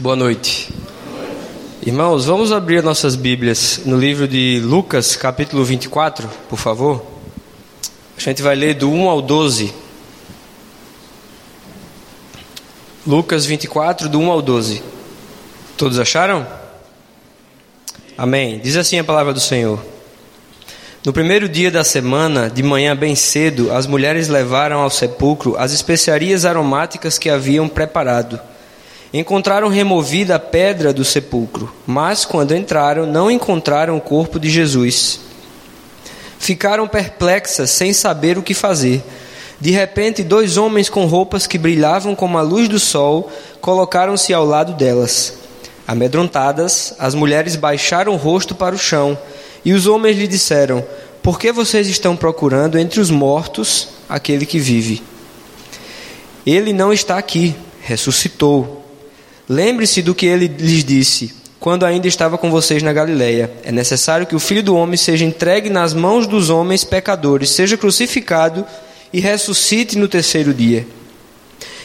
Boa noite. Irmãos, vamos abrir nossas Bíblias no livro de Lucas, capítulo 24, por favor. A gente vai ler do 1 ao 12. Lucas 24, do 1 ao 12. Todos acharam? Amém. Diz assim a palavra do Senhor. No primeiro dia da semana, de manhã bem cedo, as mulheres levaram ao sepulcro as especiarias aromáticas que haviam preparado. Encontraram removida a pedra do sepulcro, mas quando entraram, não encontraram o corpo de Jesus. Ficaram perplexas, sem saber o que fazer. De repente, dois homens com roupas que brilhavam como a luz do sol colocaram-se ao lado delas. Amedrontadas, as mulheres baixaram o rosto para o chão, e os homens lhe disseram: Por que vocês estão procurando entre os mortos aquele que vive? Ele não está aqui, ressuscitou. Lembre-se do que ele lhes disse quando ainda estava com vocês na Galileia. É necessário que o Filho do homem seja entregue nas mãos dos homens pecadores, seja crucificado e ressuscite no terceiro dia.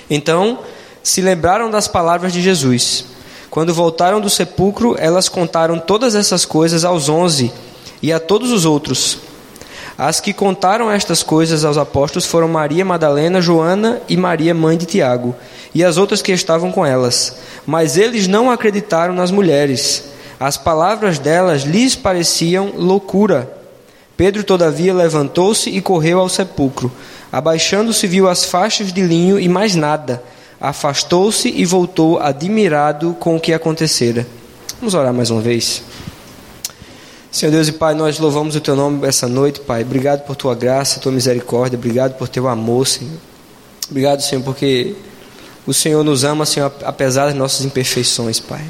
Então se lembraram das palavras de Jesus. Quando voltaram do sepulcro, elas contaram todas essas coisas aos onze e a todos os outros. As que contaram estas coisas aos apóstolos foram Maria Madalena, Joana e Maria, mãe de Tiago, e as outras que estavam com elas. Mas eles não acreditaram nas mulheres. As palavras delas lhes pareciam loucura. Pedro, todavia, levantou-se e correu ao sepulcro. Abaixando-se, viu as faixas de linho e mais nada. Afastou-se e voltou admirado com o que acontecera. Vamos orar mais uma vez. Senhor Deus e Pai, nós louvamos o Teu nome essa noite, Pai. Obrigado por Tua graça, Tua misericórdia. Obrigado por Teu amor, Senhor. Obrigado, Senhor, porque o Senhor nos ama, Senhor, apesar das nossas imperfeições, Pai.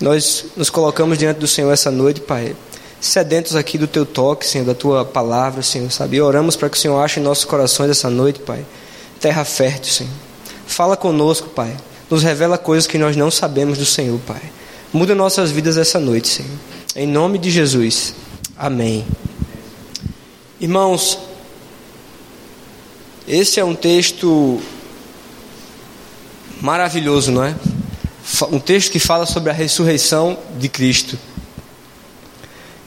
Nós nos colocamos diante do Senhor essa noite, Pai, sedentos aqui do Teu toque, Senhor, da Tua palavra, Senhor, sabe? E oramos para que o Senhor ache em nossos corações essa noite, Pai, terra fértil, Senhor. Fala conosco, Pai. Nos revela coisas que nós não sabemos do Senhor, Pai. Muda nossas vidas essa noite, Senhor. Em nome de Jesus. Amém. Irmãos, esse é um texto maravilhoso, não é? Um texto que fala sobre a ressurreição de Cristo.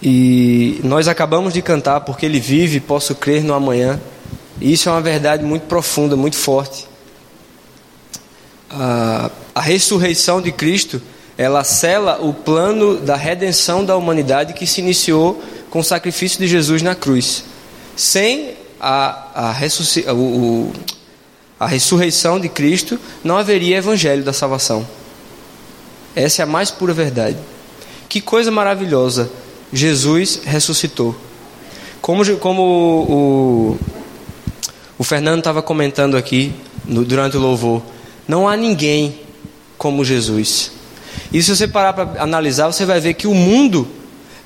E nós acabamos de cantar porque Ele vive, posso crer no amanhã. E isso é uma verdade muito profunda, muito forte. A, ressurreição de Cristo ela sela o plano da redenção da humanidade que se iniciou com o sacrifício de Jesus na cruz. Sem a, a, o, a ressurreição de Cristo, não haveria evangelho da salvação. Essa é a mais pura verdade. Que coisa maravilhosa! Jesus ressuscitou. Como, como o, o Fernando estava comentando aqui no, durante o louvor, não há ninguém como Jesus. E se você parar para analisar, você vai ver que o mundo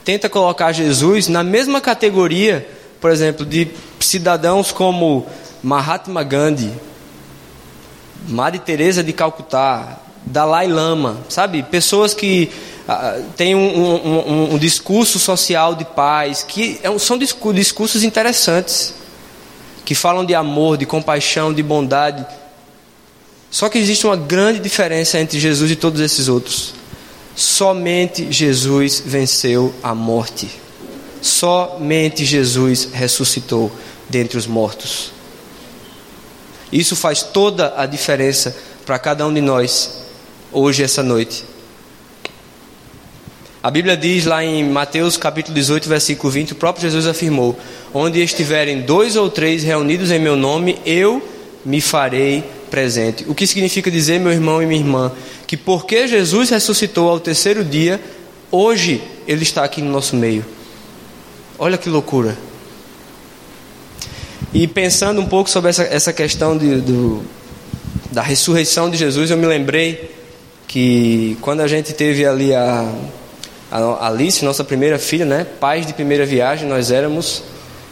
tenta colocar Jesus na mesma categoria, por exemplo, de cidadãos como Mahatma Gandhi, Madre Teresa de Calcutá, Dalai Lama, sabe? Pessoas que ah, têm um, um, um, um, discurso social de paz, que é são discursos interessantes, que falam de amor, de compaixão, de bondade. Só que existe uma grande diferença entre Jesus e todos esses outros. Somente Jesus venceu a morte. Somente Jesus ressuscitou dentre os mortos. Isso faz toda a diferença para cada um de nós, hoje, essa noite. A Bíblia diz lá em Mateus capítulo 18, versículo 20, o próprio Jesus afirmou: Onde estiverem dois ou três reunidos em meu nome, eu me farei presente. O que significa dizer, meu irmão e minha irmã, que porque Jesus ressuscitou ao terceiro dia, hoje Ele está aqui no nosso meio. Olha que loucura. E pensando um pouco sobre essa, essa questão de, do, da ressurreição de Jesus, eu me lembrei que quando a gente teve ali a, a Alice, nossa primeira filha, né, pais de primeira viagem, nós éramos.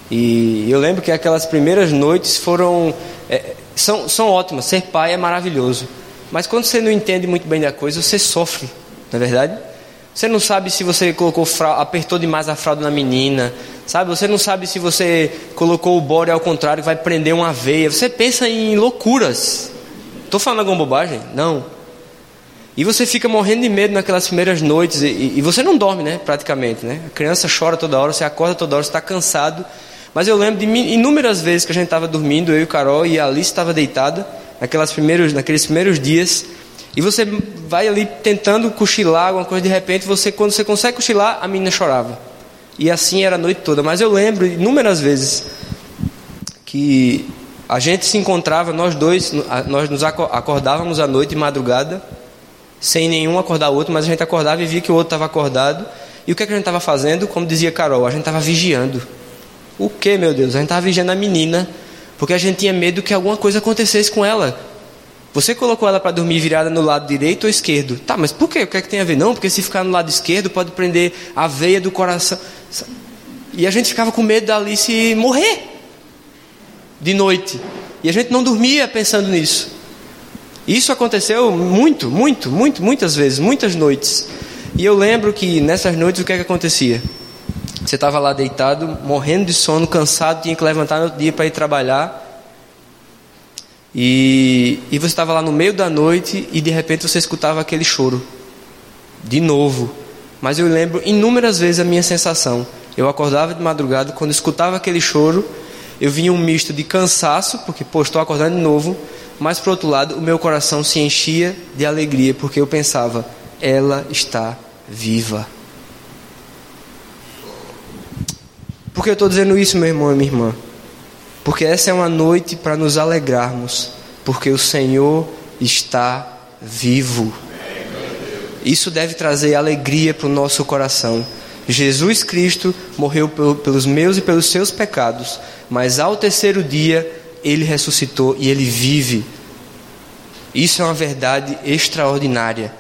E eu lembro que aquelas primeiras noites foram é, são, são ótimas. Ser pai é maravilhoso. Mas quando você não entende muito bem da coisa, você sofre, não é verdade? Você não sabe se você colocou apertou demais a fralda na menina, sabe? Você não sabe se você colocou o bode ao contrário vai prender uma veia. Você pensa em loucuras. Estou falando alguma bobagem? Não. E você fica morrendo de medo naquelas primeiras noites e, e você não dorme, né? Praticamente, né? A criança chora toda hora, você acorda toda hora, você está cansado. Mas eu lembro de inúmeras vezes que a gente estava dormindo, eu e Carol e a Alice estava deitada, naquelas primeiros, naqueles primeiros dias. E você vai ali tentando cochilar, alguma coisa, de repente, você quando você consegue cochilar, a menina chorava. E assim era a noite toda. Mas eu lembro inúmeras vezes que a gente se encontrava, nós dois, nós nos acordávamos à noite de madrugada, sem nenhum acordar o outro, mas a gente acordava e via que o outro estava acordado. E o que, é que a gente estava fazendo? Como dizia Carol, a gente estava vigiando. O que, meu Deus? A gente estava vigiando a menina, porque a gente tinha medo que alguma coisa acontecesse com ela. Você colocou ela para dormir virada no lado direito ou esquerdo? Tá, mas por quê? O que é que tem a ver? Não, porque se ficar no lado esquerdo pode prender a veia do coração. E a gente ficava com medo da Alice morrer de noite. E a gente não dormia pensando nisso. Isso aconteceu muito, muito, muito, muitas vezes, muitas noites. E eu lembro que nessas noites o que é que acontecia? Você estava lá deitado, morrendo de sono, cansado, tinha que levantar no outro dia para ir trabalhar. E, e você estava lá no meio da noite e de repente você escutava aquele choro. De novo. Mas eu lembro inúmeras vezes a minha sensação. Eu acordava de madrugada, quando escutava aquele choro, eu vinha um misto de cansaço, porque, pô, estou acordando de novo, mas, por outro lado, o meu coração se enchia de alegria, porque eu pensava, ela está viva. Por que eu estou dizendo isso, meu irmão e minha irmã? Porque essa é uma noite para nos alegrarmos, porque o Senhor está vivo. Isso deve trazer alegria para o nosso coração. Jesus Cristo morreu pelos meus e pelos seus pecados, mas ao terceiro dia ele ressuscitou e ele vive. Isso é uma verdade extraordinária.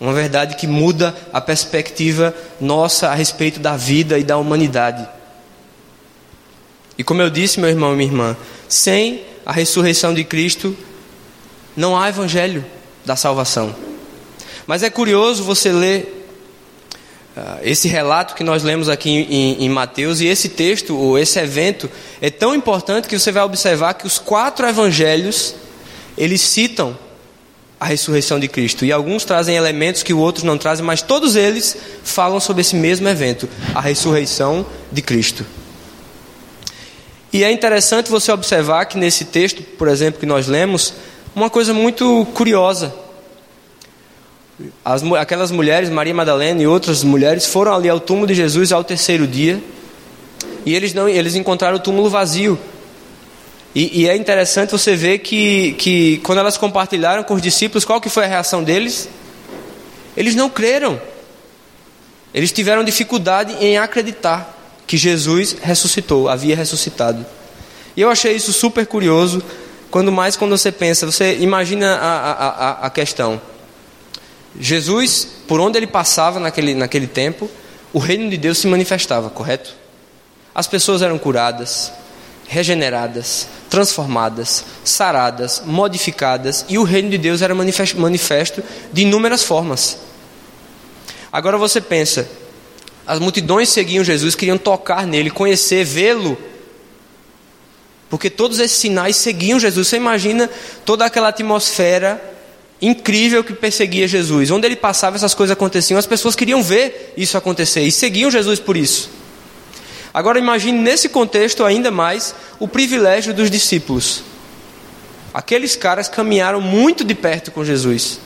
Uma verdade que muda a perspectiva nossa a respeito da vida e da humanidade. E como eu disse, meu irmão e minha irmã, sem a ressurreição de Cristo, não há evangelho da salvação. Mas é curioso você ler ah, esse relato que nós lemos aqui em, em, Mateus, e esse texto, ou esse evento, é tão importante que você vai observar que os quatro evangelhos, eles citam a ressurreição de Cristo. E alguns trazem elementos que os outros não trazem, mas todos eles falam sobre esse mesmo evento, a ressurreição de Cristo. E é interessante você observar que nesse texto, por exemplo, que nós lemos, uma coisa muito curiosa. As, aquelas mulheres, Maria Madalena e outras mulheres, foram ali ao túmulo de Jesus ao terceiro dia e eles, não, eles encontraram o túmulo vazio. E, e, é interessante você ver que, que quando elas compartilharam com os discípulos, qual que foi a reação deles? Eles não creram. Eles tiveram dificuldade em acreditar que Jesus ressuscitou, havia ressuscitado. E eu achei isso super curioso, quando mais quando você pensa, você imagina a, a, a, questão. Jesus, por onde ele passava naquele, naquele tempo, o reino de Deus se manifestava, correto? As pessoas eram curadas, regeneradas, transformadas, saradas, modificadas, e o reino de Deus era manifesto de inúmeras formas. Agora você pensa, as multidões seguiam Jesus, queriam tocar nele, conhecer, vê-lo. Porque todos esses sinais seguiam Jesus. Você imagina toda aquela atmosfera incrível que perseguia Jesus. Onde ele passava, essas coisas aconteciam. As pessoas queriam ver isso acontecer e seguiam Jesus por isso. Agora imagine nesse contexto ainda mais o privilégio dos discípulos. Aqueles caras caminharam muito de perto com Jesus.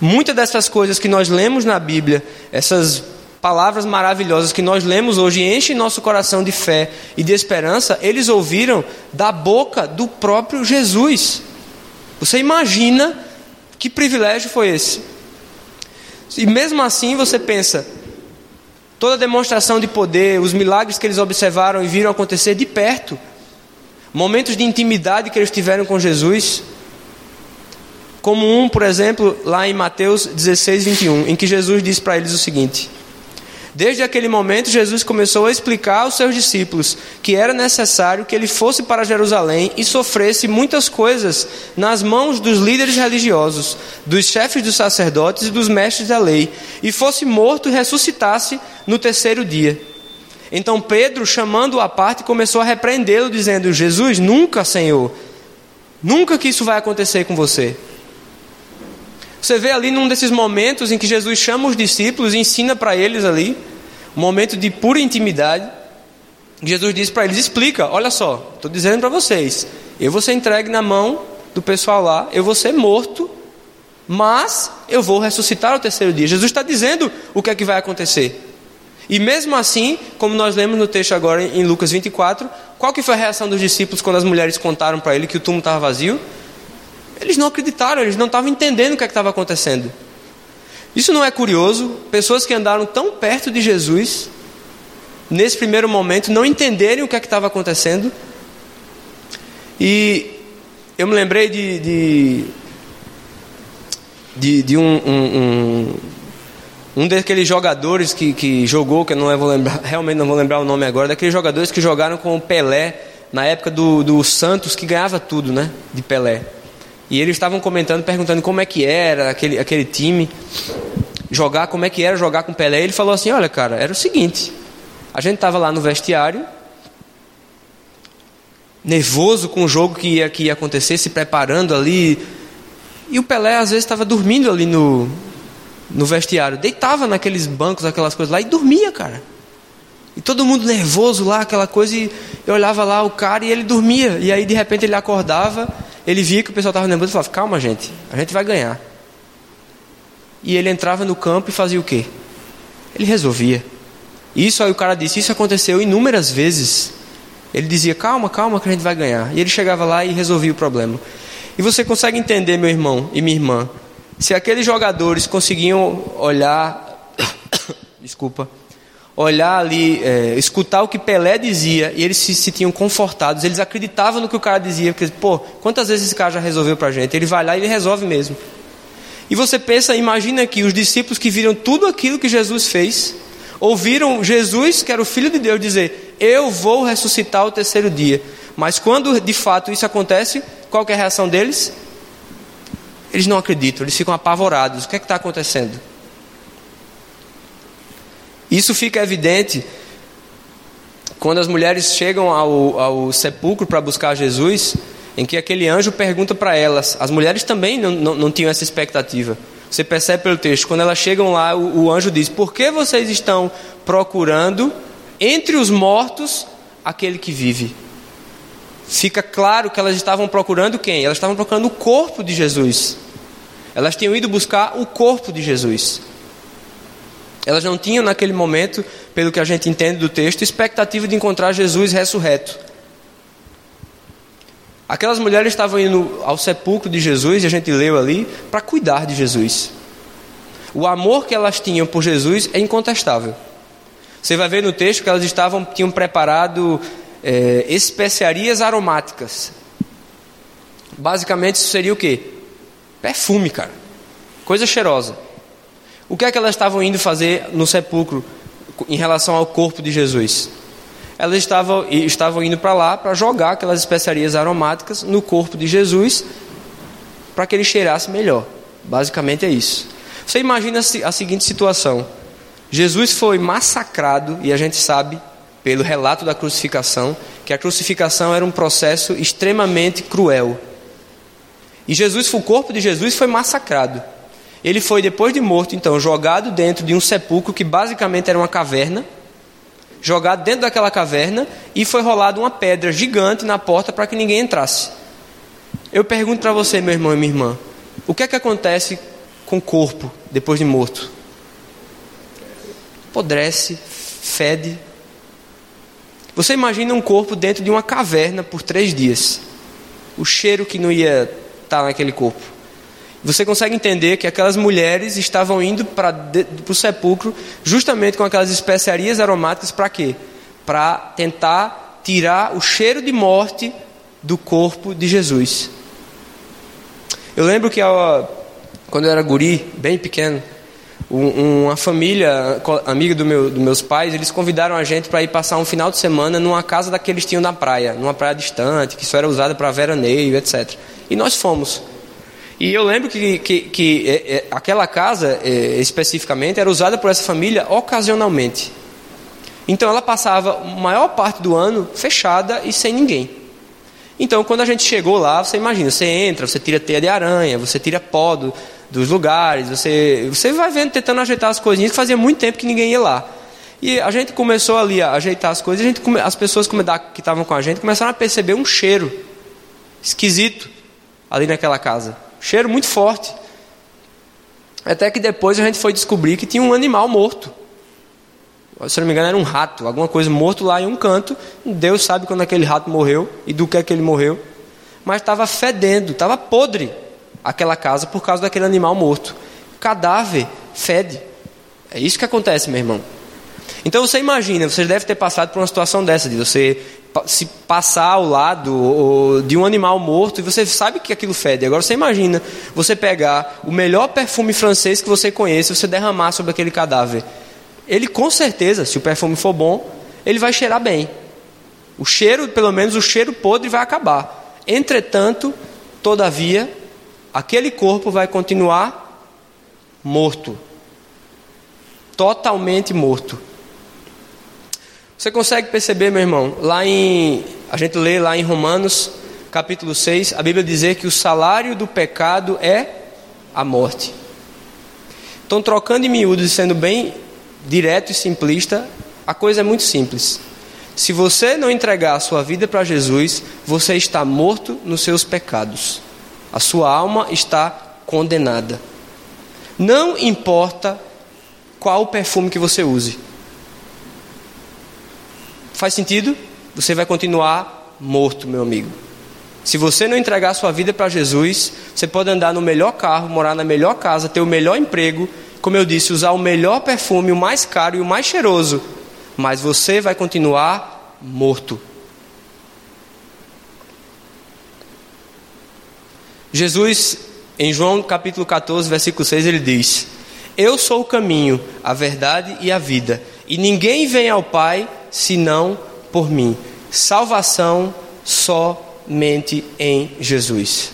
Muitas dessas coisas que nós lemos na Bíblia, essas palavras maravilhosas que nós lemos hoje enchem nosso coração de fé e de esperança, eles ouviram da boca do próprio Jesus. Você imagina que privilégio foi esse? E mesmo assim você pensa, toda a demonstração de poder, os milagres que eles observaram e viram acontecer de perto, momentos de intimidade que eles tiveram com Jesus, como um, por exemplo, lá em Mateus 16, 21, em que Jesus diz para eles o seguinte: Desde aquele momento, Jesus começou a explicar aos seus discípulos que era necessário que ele fosse para Jerusalém e sofresse muitas coisas nas mãos dos líderes religiosos, dos chefes dos sacerdotes e dos mestres da lei, e fosse morto e ressuscitasse no terceiro dia. Então Pedro, chamando-o à parte, começou a repreendê-lo, dizendo: Jesus, nunca, Senhor, nunca que isso vai acontecer com você. Você vê ali num desses momentos em que Jesus chama os discípulos e ensina para eles ali, um momento de pura intimidade. Jesus diz para eles: explica, olha só, estou dizendo para vocês, eu vou ser entregue na mão do pessoal lá, eu vou ser morto, mas eu vou ressuscitar ao terceiro dia. Jesus está dizendo o que é que vai acontecer. E mesmo assim, como nós lemos no texto agora em Lucas 24, qual que foi a reação dos discípulos quando as mulheres contaram para ele que o túmulo estava vazio? Eles não acreditaram, eles não estavam entendendo o que é estava acontecendo. Isso não é curioso? Pessoas que andaram tão perto de Jesus, nesse primeiro momento, não entenderem o que é estava acontecendo. E eu me lembrei de, de, de, de um, um, um um daqueles jogadores que, que jogou, que eu não vou lembrar, realmente não vou lembrar o nome agora, daqueles jogadores que jogaram com o Pelé na época do, do Santos, que ganhava tudo, né? De Pelé. E eles estavam comentando, perguntando como é que era aquele, aquele time, jogar, como é que era jogar com Pelé. Ele falou assim: Olha, cara, era o seguinte, a gente estava lá no vestiário, nervoso com o jogo que ia, que ia acontecer, se preparando ali. E o Pelé às vezes estava dormindo ali no, no vestiário, deitava naqueles bancos, aquelas coisas lá e dormia, cara. E todo mundo nervoso lá, aquela coisa, e eu olhava lá o cara e ele dormia. E aí de repente ele acordava, ele via que o pessoal estava nervoso e falava: Calma, gente, a gente vai ganhar. E ele entrava no campo e fazia o quê? Ele resolvia. Isso aí o cara disse: Isso aconteceu inúmeras vezes. Ele dizia: Calma, calma, que a gente vai ganhar. E ele chegava lá e resolvia o problema. E você consegue entender, meu irmão e minha irmã, se aqueles jogadores conseguiam olhar, desculpa, olhar ali, é, escutar o que Pelé dizia e eles se sentiam confortados, eles acreditavam no que o cara dizia, porque, pô, quantas vezes esse cara já resolveu para a gente? Ele vai lá e ele resolve mesmo. E você pensa, imagina que os discípulos que viram tudo aquilo que Jesus fez, ouviram Jesus, que era o Filho de Deus, dizer: Eu vou ressuscitar o terceiro dia. Mas quando de fato isso acontece, qual é a reação deles? Eles não acreditam, eles ficam apavorados. O que é que está acontecendo? Isso fica evidente quando as mulheres chegam ao, ao sepulcro para buscar Jesus, em que aquele anjo pergunta para elas. As mulheres também não, não, não, tinham essa expectativa. Você percebe pelo texto, quando elas chegam lá, o, o anjo diz: Por que vocês estão procurando entre os mortos aquele que vive? Fica claro que elas estavam procurando quem? Elas estavam procurando o corpo de Jesus. Elas tinham ido buscar o corpo de Jesus. Elas não tinham naquele momento, pelo que a gente entende do texto, expectativa de encontrar Jesus ressurreto. Aquelas mulheres estavam indo ao sepulcro de Jesus, e a gente leu ali, para cuidar de Jesus. O amor que elas tinham por Jesus é incontestável. Você vai ver no texto que elas estavam, tinham preparado é, especiarias aromáticas. Basicamente, isso seria o quê? Perfume, cara. Coisa cheirosa. O que é que elas estavam indo fazer no sepulcro em relação ao corpo de Jesus? Elas estavam, estavam indo para lá para jogar aquelas especiarias aromáticas no corpo de Jesus para que ele cheirasse melhor. Basicamente é isso. Você imagina a seguinte situação: Jesus foi massacrado, e a gente sabe, pelo relato da crucificação, que a crucificação era um processo extremamente cruel. E Jesus, o corpo de Jesus foi massacrado. Ele foi, depois de morto, então, jogado dentro de um sepulcro que basicamente era uma caverna. Jogado dentro daquela caverna e foi rolado uma pedra gigante na porta para que ninguém entrasse. Eu pergunto para você, meu irmão e minha irmã: o que é que acontece com o corpo depois de morto? Apodrece, fede. Você imagina um corpo dentro de uma caverna por três dias. O cheiro que não ia está naquele corpo. Você consegue entender que aquelas mulheres estavam indo para o sepulcro justamente com aquelas especiarias aromáticas para quê? Para tentar tirar o cheiro de morte do corpo de Jesus. Eu lembro que quando eu era guri, bem pequeno, uma família amiga do meu, dos meus pais, eles convidaram a gente para ir passar um final de semana numa casa daqueles tinham na praia, numa praia distante, que só era usada para veraneio, etc. E nós fomos. E eu lembro que, que, que é, é, aquela casa, é, especificamente, era usada por essa família ocasionalmente. Então ela passava a maior parte do ano fechada e sem ninguém. Então quando a gente chegou lá, você imagina, você entra, você tira teia de aranha, você tira pó do, dos lugares, você, você vai vendo, tentando ajeitar as coisinhas, que fazia muito tempo que ninguém ia lá. E a gente começou ali a ajeitar as coisas, a gente, as pessoas que estavam com a gente começaram a perceber um cheiro esquisito ali naquela casa. Cheiro muito forte. Até que depois a gente foi descobrir que tinha um animal morto. Se não me engano, era um rato, alguma coisa morto lá em um canto. Deus sabe quando aquele rato morreu e do que é que ele morreu. Mas estava fedendo, estava podre aquela casa por causa daquele animal morto. Cadáver fede. É isso que acontece, meu irmão. Então você imagina, você deve ter passado por uma situação dessa, de você se passar ao lado de um animal morto e você sabe que aquilo fede. Agora você imagina você pegar o melhor perfume francês que você conhece e você derramar sobre aquele cadáver. Ele com certeza, se o perfume for bom, ele vai cheirar bem. O cheiro, pelo menos o cheiro podre vai acabar. Entretanto, todavia, aquele corpo vai continuar morto. Totalmente morto. Você consegue perceber, meu irmão, lá em. A gente lê lá em Romanos, capítulo 6, a Bíblia dizer que o salário do pecado é a morte. Então, trocando em miúdos e sendo bem direto e simplista, a coisa é muito simples. Se você não entregar a sua vida para Jesus, você está morto nos seus pecados. A sua alma está condenada. Não importa qual perfume que você use. Faz sentido? Você vai continuar morto, meu amigo. Se você não entregar sua vida para Jesus, você pode andar no melhor carro, morar na melhor casa, ter o melhor emprego, como eu disse, usar o melhor perfume, o mais caro e o mais cheiroso, mas você vai continuar morto. Jesus, em João capítulo 14, versículo 6, ele diz: Eu sou o caminho, a verdade e a vida, e ninguém vem ao Pai senão por mim. Salvação somente em Jesus.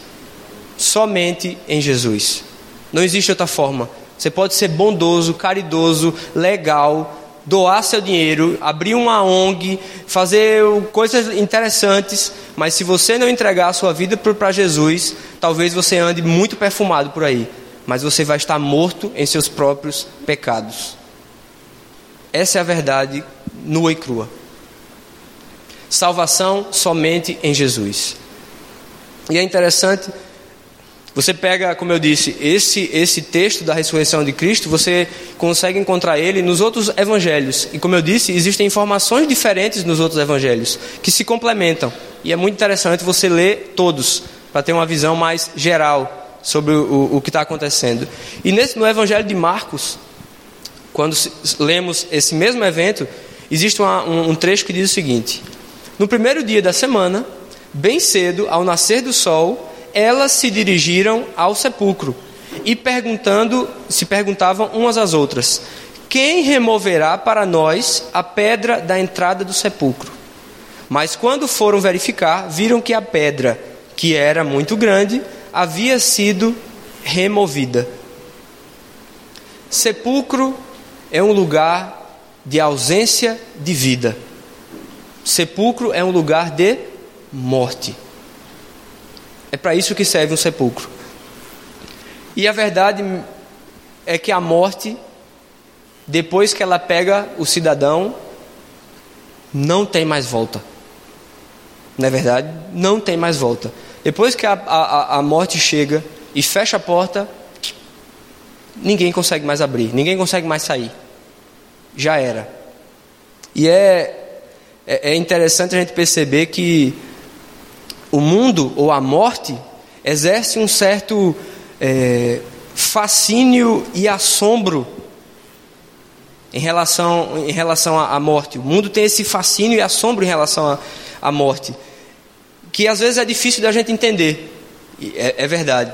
Somente em Jesus. Não existe outra forma. Você pode ser bondoso, caridoso, legal, doar seu dinheiro, abrir uma ONG, fazer coisas interessantes, mas se você não entregar a sua vida para Jesus, talvez você ande muito perfumado por aí, mas você vai estar morto em seus próprios pecados. Essa é a verdade nua e crua. Salvação somente em Jesus. E é interessante, você pega, como eu disse, esse, esse texto da ressurreição de Cristo, você consegue encontrar ele nos outros evangelhos. E como eu disse, existem informações diferentes nos outros evangelhos, que se complementam. E é muito interessante você ler todos, para ter uma visão mais geral sobre o, o que está acontecendo. E nesse, no evangelho de Marcos, quando lemos esse mesmo evento, existe uma, um, um trecho que diz o seguinte: No primeiro dia da semana, bem cedo, ao nascer do sol, elas se dirigiram ao sepulcro e perguntando, se perguntavam umas às outras: Quem removerá para nós a pedra da entrada do sepulcro? Mas quando foram verificar, viram que a pedra, que era muito grande, havia sido removida. Sepulcro é um lugar de ausência de vida. Sepulcro é um lugar de morte. É para isso que serve um sepulcro. E a verdade é que a morte, depois que ela pega o cidadão, não tem mais volta. Não é verdade? Não tem mais volta. Depois que a, a, a morte chega e fecha a porta, ninguém consegue mais abrir, ninguém consegue mais sair já era. E é, é, é interessante a gente perceber que o mundo ou a morte exerce um certo é, fascínio e assombro em relação, em relação à morte. O mundo tem esse fascínio e assombro em relação à morte, que às vezes é difícil da gente entender. É, é verdade.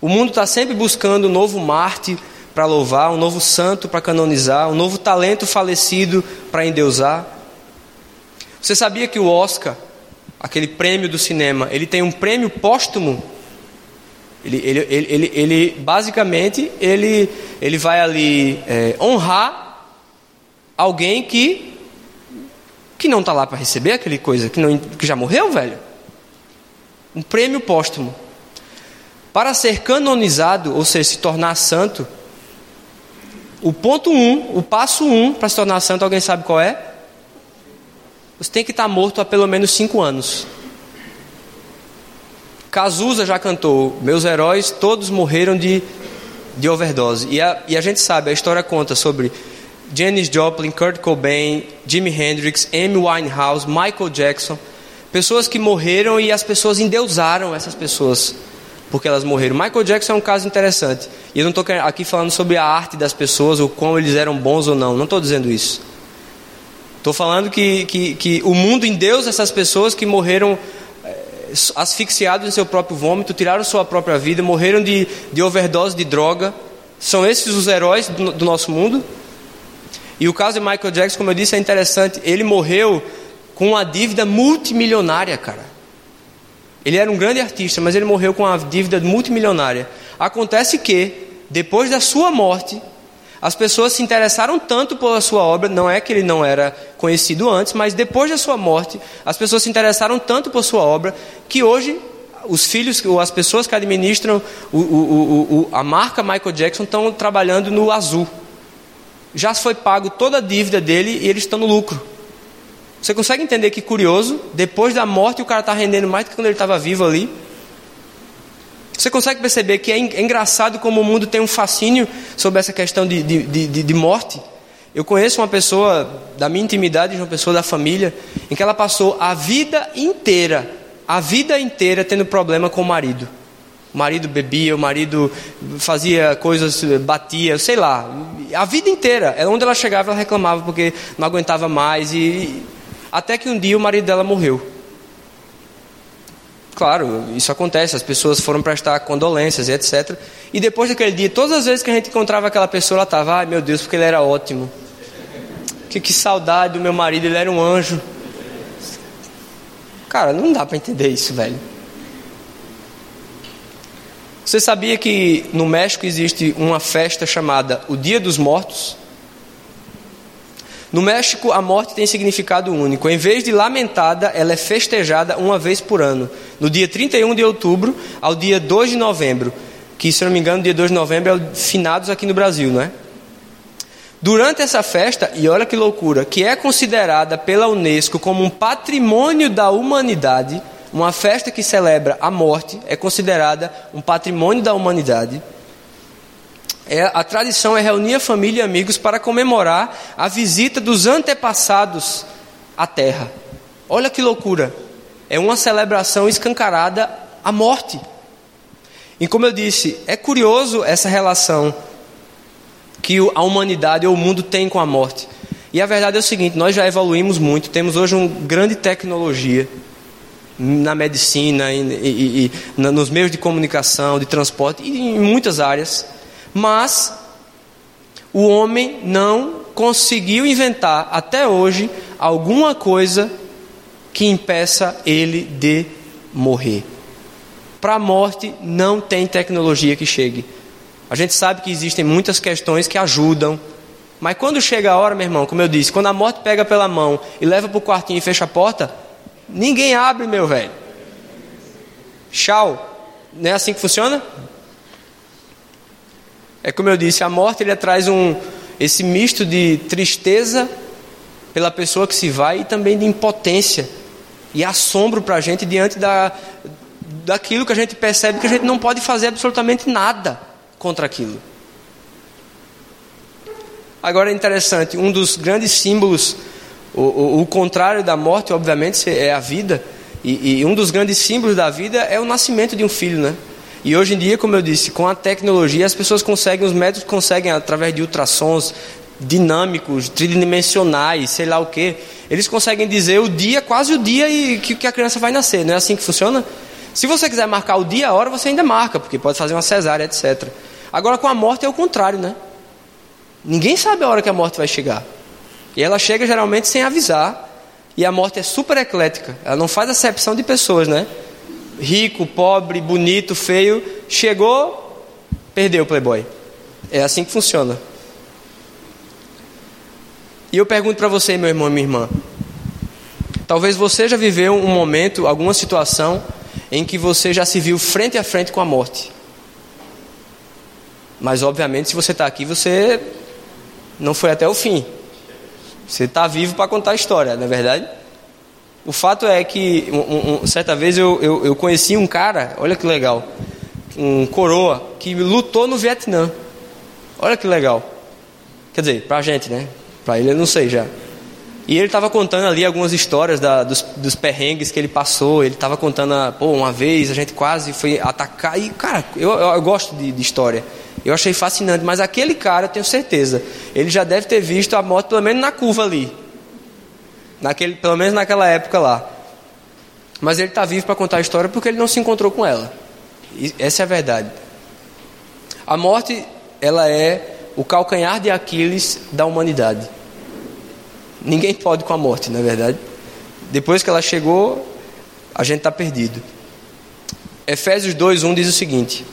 O mundo está sempre buscando um novo Marte, para louvar, um novo santo para canonizar, um novo talento falecido para endeusar. Você sabia que o Oscar, aquele prêmio do cinema, ele tem um prêmio póstumo? Ele, ele, ele, ele, ele basicamente ele, ele vai ali é, honrar alguém que que não está lá para receber aquele coisa, que, não, que já morreu, velho. Um prêmio póstumo. Para ser canonizado, ou seja, se tornar santo, o ponto um, o passo um para se tornar santo, alguém sabe qual é? Você tem que estar morto há pelo menos cinco anos. Cazuza já cantou: Meus heróis todos morreram de, de overdose. E a, e a gente sabe, a história conta sobre Janis Joplin, Kurt Cobain, Jimi Hendrix, Amy Winehouse, Michael Jackson. Pessoas que morreram e as pessoas endeusaram essas pessoas porque elas morreram. Michael Jackson é um caso interessante. E eu não estou aqui falando sobre a arte das pessoas, ou como eles eram bons ou não. Não estou dizendo isso. Estou falando que, que, que o mundo em Deus, essas pessoas que morreram é, asfixiados em seu próprio vômito, tiraram sua própria vida, morreram de, de overdose de droga. São esses os heróis do, do nosso mundo? E o caso de Michael Jackson, como eu disse, é interessante. Ele morreu com uma dívida multimilionária, cara. Ele era um grande artista, mas ele morreu com uma dívida multimilionária. Acontece que, depois da sua morte, as pessoas se interessaram tanto pela sua obra, não é que ele não era conhecido antes, mas depois da sua morte, as pessoas se interessaram tanto por sua obra, que hoje os filhos, ou as pessoas que administram o, o, o, a marca Michael Jackson estão trabalhando no azul. Já foi pago toda a dívida dele e eles estão no lucro. Você consegue entender que curioso? Depois da morte o cara está rendendo mais do que quando ele estava vivo ali. Você consegue perceber que é, é engraçado como o mundo tem um fascínio sobre essa questão de, de, de, de morte? Eu conheço uma pessoa da minha intimidade, uma pessoa da família, em que ela passou a vida inteira, a vida inteira tendo problema com o marido. O marido bebia, o marido fazia coisas, batia, sei lá. A vida inteira. É onde ela chegava, ela reclamava porque não aguentava mais. E, até que um dia o marido dela morreu. Claro, isso acontece, as pessoas foram prestar condolências e etc. E depois daquele dia, todas as vezes que a gente encontrava aquela pessoa, ela estava, ai meu Deus, porque ele era ótimo. Que, que saudade do meu marido, ele era um anjo. Cara, não dá para entender isso, velho. Você sabia que no México existe uma festa chamada o Dia dos Mortos? No México, a morte tem significado único. Em vez de lamentada, ela é festejada uma vez por ano, no dia 31 de outubro ao dia 2 de novembro, que, se não me engano, dia 2 de novembro é o finados aqui no Brasil, não é? Durante essa festa, e olha que loucura, que é considerada pela Unesco como um patrimônio da humanidade, uma festa que celebra a morte é considerada um patrimônio da humanidade é, a tradição é reunir a família e amigos para comemorar a visita dos antepassados à terra. Olha que loucura! É uma celebração escancarada à morte. E como eu disse, é curioso essa relação que a humanidade ou o mundo tem com a morte. E a verdade é o seguinte: nós já evoluímos muito, temos hoje uma grande tecnologia na medicina, e, e, e, nos meios de comunicação, de transporte e em muitas áreas. Mas o homem não conseguiu inventar até hoje alguma coisa que impeça ele de morrer. Para a morte não tem tecnologia que chegue. A gente sabe que existem muitas questões que ajudam, mas quando chega a hora, meu irmão, como eu disse, quando a morte pega pela mão e leva para o quartinho e fecha a porta, ninguém abre, meu velho. Tchau. Não é assim que funciona? É como eu disse, a morte ele traz um, esse misto de tristeza pela pessoa que se vai e também de impotência e assombro para a gente diante da, daquilo que a gente percebe que a gente não pode fazer absolutamente nada contra aquilo. Agora é interessante, um dos grandes símbolos, o, o, o contrário da morte, obviamente, é a vida, e, e um dos grandes símbolos da vida é o nascimento de um filho, né? E hoje em dia, como eu disse, com a tecnologia, as pessoas conseguem, os médicos conseguem, através de ultrassons dinâmicos, tridimensionais, sei lá o que, eles conseguem dizer o dia, quase o dia e que, que a criança vai nascer. Não é assim que funciona? Se você quiser marcar o dia, a hora, você ainda marca, porque pode fazer uma cesárea, etc. Agora, com a morte é o contrário, né? Ninguém sabe a hora que a morte vai chegar. E ela chega geralmente sem avisar. E a morte é super eclética. Ela não faz acepção de pessoas, né? Rico, pobre, bonito, feio, chegou, perdeu o playboy. É assim que funciona. E eu pergunto para você, meu irmão e minha irmã. Talvez você já viveu um momento, alguma situação em que você já se viu frente a frente com a morte. Mas, obviamente, se você está aqui, você não foi até o fim. Você está vivo para contar a história, não é verdade? O fato é que, um, um, certa vez eu, eu, eu, conheci um cara, olha que legal, um coroa, que lutou no Vietnã. Olha que legal. Quer dizer, para a gente, né? Para ele eu não sei já. E ele estava contando ali algumas histórias da, dos, dos, perrengues que ele passou. Ele estava contando, ah, pô, uma vez a gente quase foi atacar. E, cara, eu, eu, eu gosto de, de, história. Eu achei fascinante. Mas aquele cara, eu tenho certeza, ele já deve ter visto a moto pelo menos na curva ali. Naquele, pelo menos naquela época lá. Mas ele está vivo para contar a história porque ele não se encontrou com ela. E essa é a verdade. A morte, ela é o calcanhar de Aquiles da humanidade. Ninguém pode com a morte, não é verdade? Depois que ela chegou, a gente está perdido. Efésios 2:1 diz o seguinte: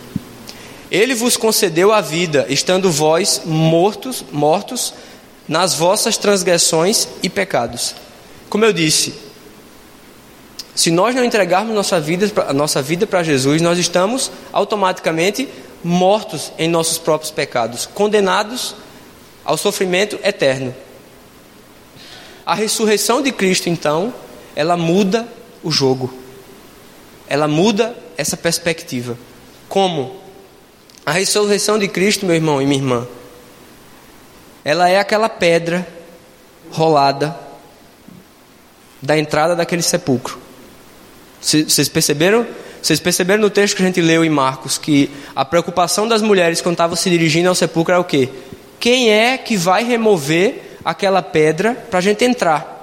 Ele vos concedeu a vida, estando vós mortos, mortos nas vossas transgressões e pecados como eu disse, se nós não entregarmos nossa vida, a nossa vida para Jesus, nós estamos automaticamente mortos em nossos próprios pecados, condenados ao sofrimento eterno. A ressurreição de Cristo, então, ela muda o jogo. Ela muda essa perspectiva. Como? A ressurreição de Cristo, meu irmão e minha irmã, ela é aquela pedra rolada da entrada daquele sepulcro. Vocês perceberam? Vocês perceberam no texto que a gente leu em Marcos que a preocupação das mulheres quando estavam se dirigindo ao sepulcro era o quê? Quem é que vai remover aquela pedra para a gente entrar?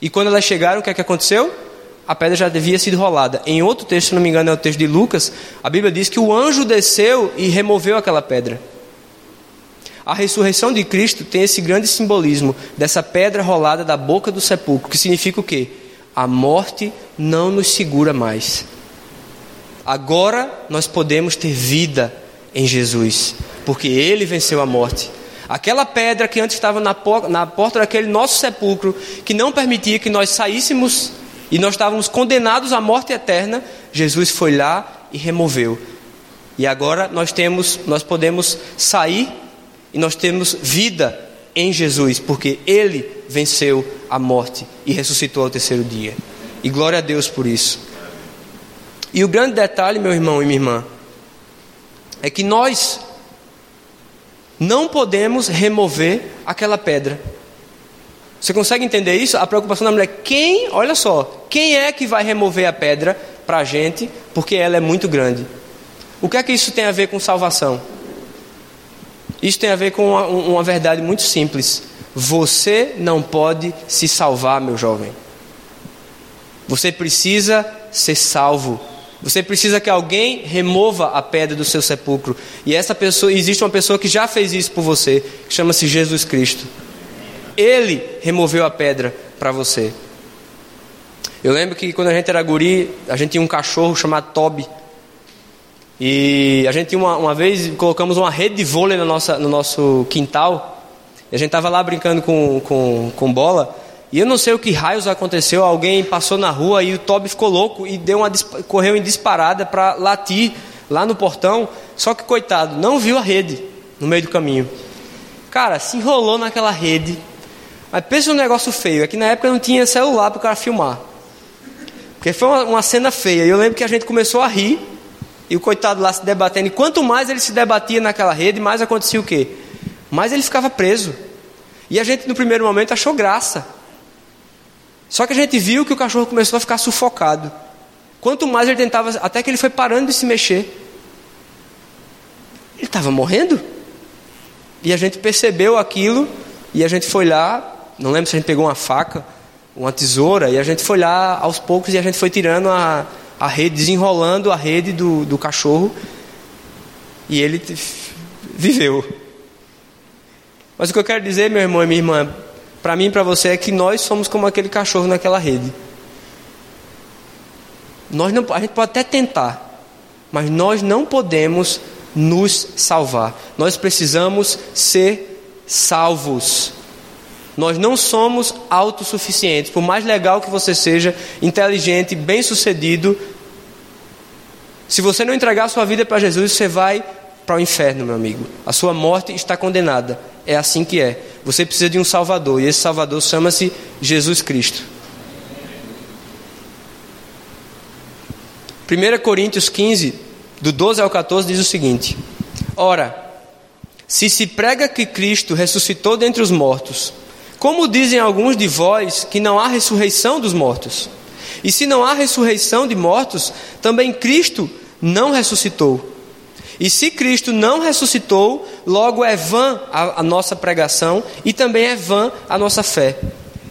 E quando elas chegaram, o que é que aconteceu? A pedra já devia sido rolada. Em outro texto, se não me engano, é o texto de Lucas, a Bíblia diz que o anjo desceu e removeu aquela pedra. A ressurreição de Cristo tem esse grande simbolismo dessa pedra rolada da boca do sepulcro, que significa o quê? A morte não nos segura mais. Agora nós podemos ter vida em Jesus, porque Ele venceu a morte. Aquela pedra que antes estava na, na porta daquele nosso sepulcro, que não permitia que nós saíssemos e nós estávamos condenados à morte eterna, Jesus foi lá e removeu. E agora nós temos, nós podemos sair e nós temos vida em Jesus, porque Ele venceu a morte e ressuscitou ao terceiro dia. E glória a Deus por isso. E o grande detalhe, meu irmão e minha irmã, é que nós não podemos remover aquela pedra. Você consegue entender isso? A preocupação da mulher, quem, olha só, quem é que vai remover a pedra para a gente, porque ela é muito grande? O que é que isso tem a ver com salvação? Isso tem a ver com uma, uma verdade muito simples. Você não pode se salvar, meu jovem. Você precisa ser salvo. Você precisa que alguém remova a pedra do seu sepulcro. E essa pessoa, existe uma pessoa que já fez isso por você, que chama-se Jesus Cristo. Ele removeu a pedra para você. Eu lembro que quando a gente era guri, a gente tinha um cachorro chamado Toby. E a gente uma, uma vez colocamos uma rede de vôlei no, nossa, no nosso quintal. A gente estava lá brincando com, com, com bola. E eu não sei o que raios aconteceu. Alguém passou na rua e o Toby ficou louco e deu uma, correu em disparada para latir lá no portão. Só que, coitado, não viu a rede no meio do caminho. Cara, se enrolou naquela rede. Mas pensa um negócio feio. É que na época não tinha celular para o cara filmar. Porque foi uma, uma cena feia. E eu lembro que a gente começou a rir. E o coitado lá se debatendo. E quanto mais ele se debatia naquela rede, mais acontecia o quê? Mais ele ficava preso. E a gente, no primeiro momento, achou graça. Só que a gente viu que o cachorro começou a ficar sufocado. Quanto mais ele tentava, até que ele foi parando de se mexer. Ele estava morrendo. E a gente percebeu aquilo e a gente foi lá. Não lembro se a gente pegou uma faca, uma tesoura, e a gente foi lá aos poucos e a gente foi tirando a, a rede, desenrolando a rede do, do cachorro. E ele viveu. Mas o que eu quero dizer, meu irmão e minha irmã, para mim e para você, é que nós somos como aquele cachorro naquela rede. Nós não, a gente pode até tentar, mas nós não podemos nos salvar. Nós precisamos ser salvos. Nós não somos autossuficientes. Por mais legal que você seja, inteligente, bem-sucedido, se você não entregar a sua vida para Jesus, você vai para o inferno, meu amigo. A sua morte está condenada. É assim que é. Você precisa de um Salvador, e esse Salvador chama-se Jesus Cristo. 1 Coríntios 15, do 12 ao 14, diz o seguinte: Ora, se se prega que Cristo ressuscitou dentre os mortos, como dizem alguns de vós que não há ressurreição dos mortos? E se não há ressurreição de mortos, também Cristo não ressuscitou. E se Cristo não ressuscitou, logo é vã a, a, nossa pregação e também é vã a nossa fé.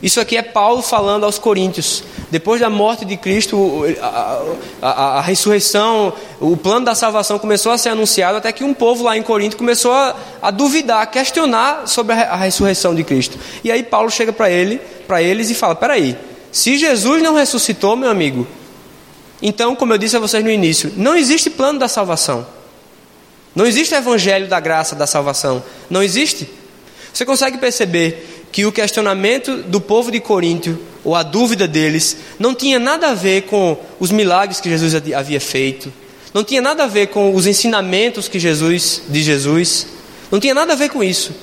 Isso aqui é Paulo falando aos Coríntios. Depois da morte de Cristo, a, a, a, ressurreição, o plano da salvação começou a ser anunciado, até que um povo lá em Corinto começou a, duvidar, a questionar sobre a, ressurreição de Cristo. E aí Paulo chega para ele, para eles e fala: peraí, se Jesus não ressuscitou, meu amigo, então, como eu disse a vocês no início, não existe plano da salvação. Não existe evangelho da graça da salvação. Não existe. Você consegue perceber que o questionamento do povo de Coríntio, ou a dúvida deles, não tinha nada a ver com os milagres que Jesus havia feito, não tinha nada a ver com os ensinamentos que Jesus de Jesus, não tinha nada a ver com isso.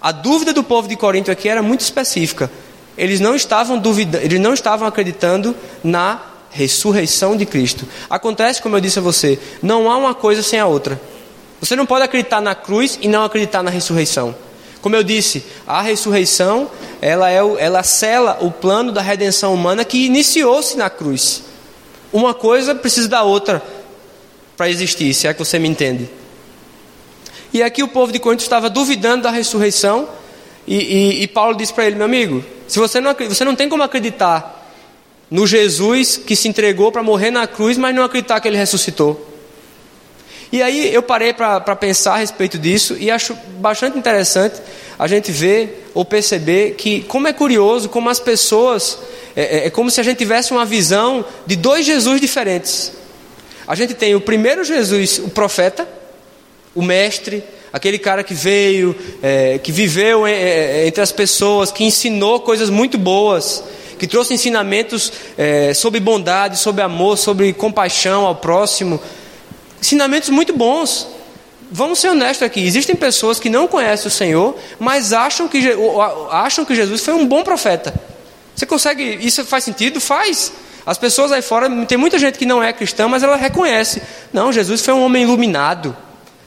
A dúvida do povo de Coríntio aqui era muito específica. Eles não estavam duvidando, eles não estavam acreditando na ressurreição de Cristo. Acontece, como eu disse a você, não há uma coisa sem a outra. Você não pode acreditar na cruz e não acreditar na ressurreição. Como eu disse, a ressurreição, ela, é, ela cela o plano da redenção humana que iniciou-se na cruz. Uma coisa precisa da outra para existir, se é que você me entende. E aqui o povo de Corinto estava duvidando da ressurreição, e, e, e Paulo disse para ele: meu amigo, se você não, você não tem como acreditar no Jesus que se entregou para morrer na cruz, mas não acreditar que ele ressuscitou. E aí eu parei para pensar a respeito disso e acho bastante interessante a gente ver ou perceber que, como é curioso, como as pessoas, é, é, é como se a gente tivesse uma visão de dois Jesus diferentes. A gente tem o primeiro Jesus, o profeta, o mestre, aquele cara que veio, é, que viveu é, é, entre as pessoas, que ensinou coisas muito boas, que trouxe ensinamentos é, sobre bondade, sobre amor, sobre compaixão ao próximo ensinamentos muito bons. Vamos ser honestos aqui: existem pessoas que não conhecem o Senhor, mas acham que, acham que Jesus foi um bom profeta. Você consegue. Isso faz sentido? Faz. As pessoas aí fora, tem muita gente que não é cristã, mas ela reconhece. Não, Jesus foi um homem iluminado.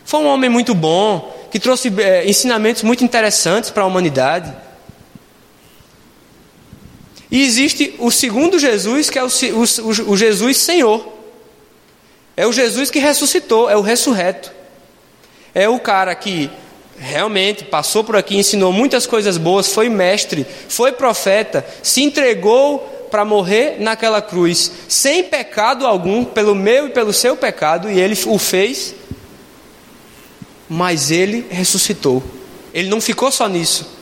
Foi um homem muito bom, que trouxe é, ensinamentos muito interessantes para a humanidade. E existe o segundo Jesus, que é o, o, o Jesus Senhor. É o Jesus que ressuscitou, é o ressurreto. É o cara que realmente passou por aqui, ensinou muitas coisas boas, foi mestre, foi profeta, se entregou para morrer naquela cruz, sem pecado algum, pelo meu e pelo seu pecado, e ele o fez, mas ele ressuscitou. Ele não ficou só nisso.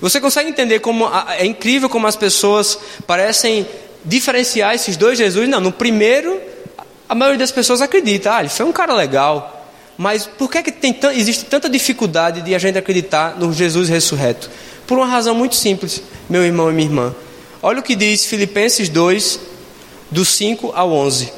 Você consegue entender como é incrível como as pessoas parecem diferenciar esses dois Jesus? Não, no primeiro a maioria das pessoas acredita, ah, ele foi um cara legal. Mas por que, é que tem, existe tanta dificuldade de a gente acreditar no Jesus ressurreto? Por uma razão muito simples, meu irmão e minha irmã. Olha o que diz Filipenses 2, do 5 ao 11.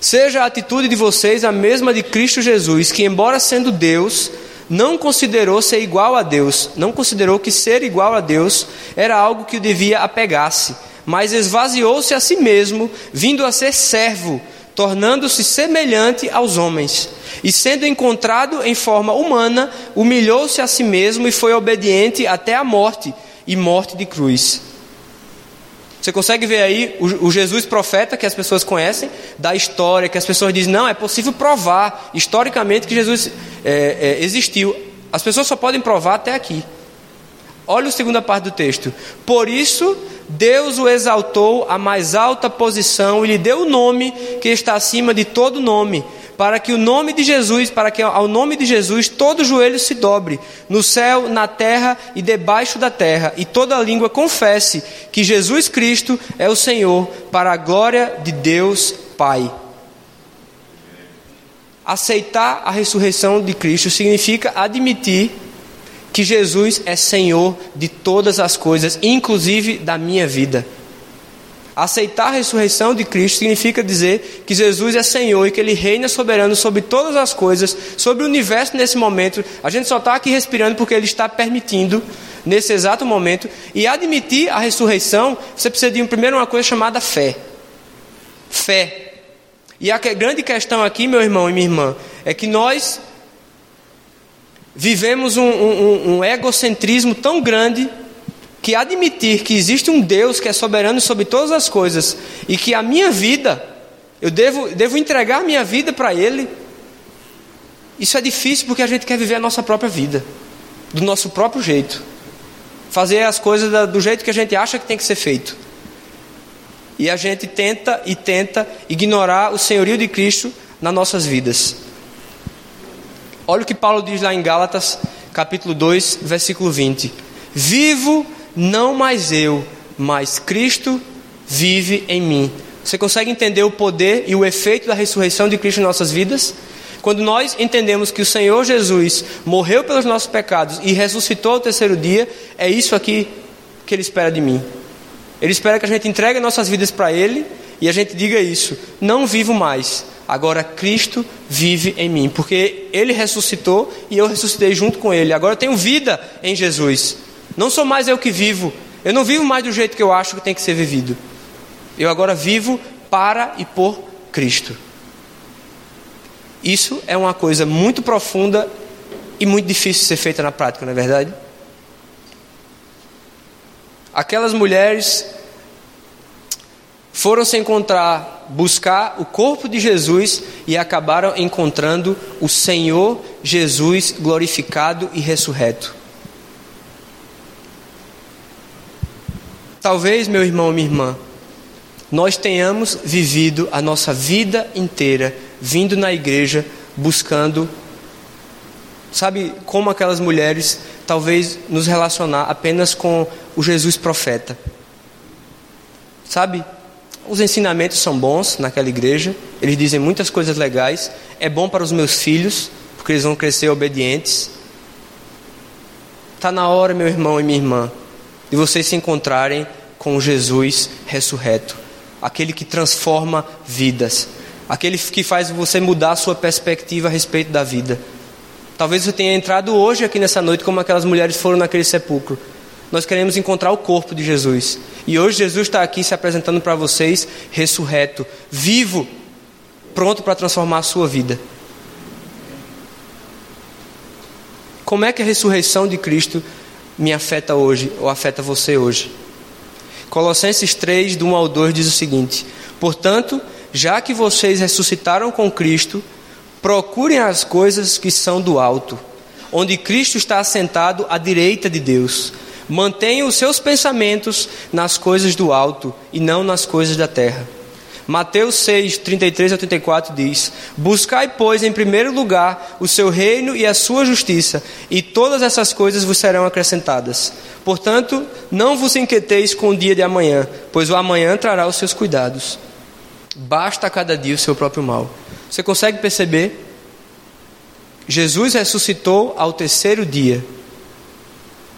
Seja a atitude de vocês a mesma de Cristo Jesus, que, embora sendo Deus, não considerou ser igual a Deus, não considerou que ser igual a Deus era algo que o devia apegar-se mas esvaziou-se a si mesmo, vindo a ser servo, tornando-se semelhante aos homens. E sendo encontrado em forma humana, humilhou-se a si mesmo e foi obediente até a morte e morte de cruz. Você consegue ver aí o, Jesus profeta que as pessoas conhecem, da história, que as pessoas dizem, não, é possível provar historicamente que Jesus é, é, existiu. As pessoas só podem provar até aqui. Olha a segunda parte do texto. Por isso Deus o exaltou à mais alta posição e lhe deu o nome que está acima de todo nome, para que o nome de Jesus, para que ao nome de Jesus todo joelho se dobre, no céu, na terra e debaixo da terra, e toda língua confesse que Jesus Cristo é o Senhor, para a glória de Deus Pai. Aceitar a ressurreição de Cristo significa admitir que Jesus é Senhor de todas as coisas, inclusive da minha vida. Aceitar a ressurreição de Cristo significa dizer que Jesus é Senhor e que Ele reina soberano sobre todas as coisas, sobre o universo nesse momento. A gente só está aqui respirando porque Ele está permitindo nesse exato momento. E admitir a ressurreição, você precisa de primeiro uma coisa chamada fé. Fé. E a grande questão aqui, meu irmão e minha irmã, é que nós vivemos um, um, um egocentrismo tão grande que admitir que existe um Deus que é soberano sobre todas as coisas e que a minha vida, eu devo, devo entregar minha vida para Ele, isso é difícil porque a gente quer viver a nossa própria vida, do nosso próprio jeito, fazer as coisas do jeito que a gente acha que tem que ser feito. E a gente tenta e tenta ignorar o senhorio de Cristo nas nossas vidas. Olha o que Paulo diz lá em Gálatas, capítulo 2, versículo 20: Vivo não mais eu, mas Cristo vive em mim. Você consegue entender o poder e o efeito da ressurreição de Cristo em nossas vidas? Quando nós entendemos que o Senhor Jesus morreu pelos nossos pecados e ressuscitou ao terceiro dia, é isso aqui que Ele espera de mim. Ele espera que a gente entregue nossas vidas para Ele e a gente diga isso: não vivo mais, agora Cristo vive em mim, porque Ele ressuscitou e eu ressuscitei junto com Ele. Agora eu tenho vida em Jesus. Não sou mais eu que vivo. Eu não vivo mais do jeito que eu acho que tem que ser vivido. Eu agora vivo para e por Cristo. Isso é uma coisa muito profunda e muito difícil de ser feita na prática, não é verdade? Aquelas mulheres foram se encontrar, buscar o corpo de Jesus e acabaram encontrando o Senhor Jesus glorificado e ressurreto. Talvez, meu irmão minha irmã, nós tenhamos vivido a nossa vida inteira vindo na igreja buscando, sabe, como aquelas mulheres, talvez nos relacionar apenas com o Jesus profeta. Sabe, os ensinamentos são bons naquela igreja, eles dizem muitas coisas legais, é bom para os meus filhos, porque eles vão crescer obedientes. Está na hora, meu irmão e minha irmã, de vocês se encontrarem com Jesus ressurreto, aquele que transforma vidas, aquele que faz você mudar a sua perspectiva a respeito da vida. Talvez você tenha entrado hoje aqui nessa noite como aquelas mulheres foram naquele sepulcro. Nós queremos encontrar o corpo de Jesus. E hoje Jesus está aqui se apresentando para vocês ressurreto, vivo, pronto para transformar a sua vida. Como é que a ressurreição de Cristo me afeta hoje ou afeta você hoje. Colossenses 3, do 1 ao 2 diz o seguinte: Portanto, já que vocês ressuscitaram com Cristo, procurem as coisas que são do alto, onde Cristo está assentado à direita de Deus. Mantenham os seus pensamentos nas coisas do alto e não nas coisas da terra. Mateus 6, 33 a 34 diz: Buscai, pois, em primeiro lugar o seu reino e a sua justiça, e todas essas coisas vos serão acrescentadas. Portanto, não vos inquieteis com o dia de amanhã, pois o amanhã trará os seus cuidados. Basta a cada dia o seu próprio mal. Você consegue perceber? Jesus ressuscitou ao terceiro dia,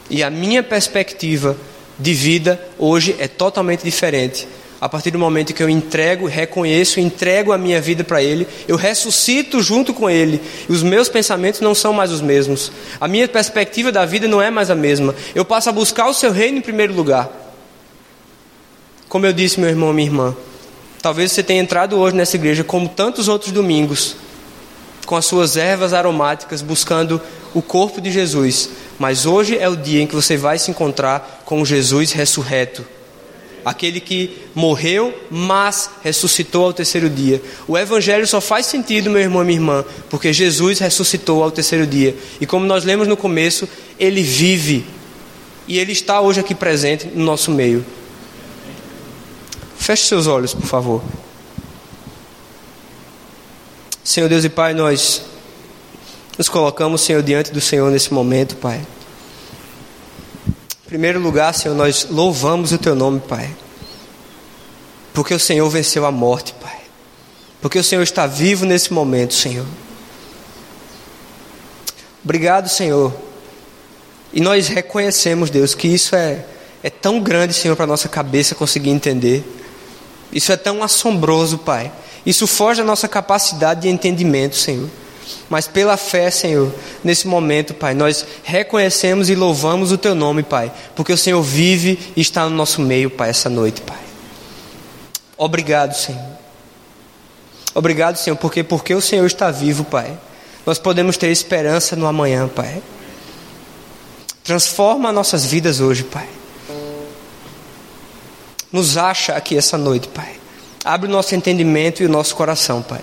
e a minha perspectiva de vida hoje é totalmente diferente. A partir do momento que eu entrego, reconheço, entrego a minha vida para Ele, eu ressuscito junto com Ele, e os meus pensamentos não são mais os mesmos, a minha perspectiva da vida não é mais a mesma, eu passo a buscar o Seu reino em primeiro lugar. Como eu disse, meu irmão, minha irmã, talvez você tenha entrado hoje nessa igreja, como tantos outros domingos, com as suas ervas aromáticas, buscando o corpo de Jesus, mas hoje é o dia em que você vai se encontrar com Jesus ressurreto aquele que morreu, mas ressuscitou ao terceiro dia. O evangelho só faz sentido, meu irmão e minha irmã, porque Jesus ressuscitou ao terceiro dia. E como nós lemos no começo, ele vive. E ele está hoje aqui presente no nosso meio. Feche seus olhos, por favor. Senhor Deus e Pai, nós nos colocamos, Senhor, diante do Senhor nesse momento, Pai. Em primeiro lugar, Senhor, nós louvamos o Teu nome, Pai. Porque o Senhor venceu a morte, Pai. Porque o Senhor está vivo nesse momento, Senhor. Obrigado, Senhor. E nós reconhecemos, Deus, que isso é, é tão grande, Senhor, para nossa cabeça conseguir entender. Isso é tão assombroso, Pai. Isso foge da nossa capacidade de entendimento, Senhor. Mas pela fé, Senhor, nesse momento, Pai, nós reconhecemos e louvamos o Teu nome, Pai, porque o Senhor vive e está no nosso meio, Pai, essa noite, Pai. Obrigado, Senhor. Obrigado, Senhor, porque porque o Senhor está vivo, Pai, nós podemos ter esperança no amanhã, Pai. Transforma nossas vidas hoje, Pai. Nos acha aqui essa noite, Pai. Abre o nosso entendimento e o nosso coração, Pai.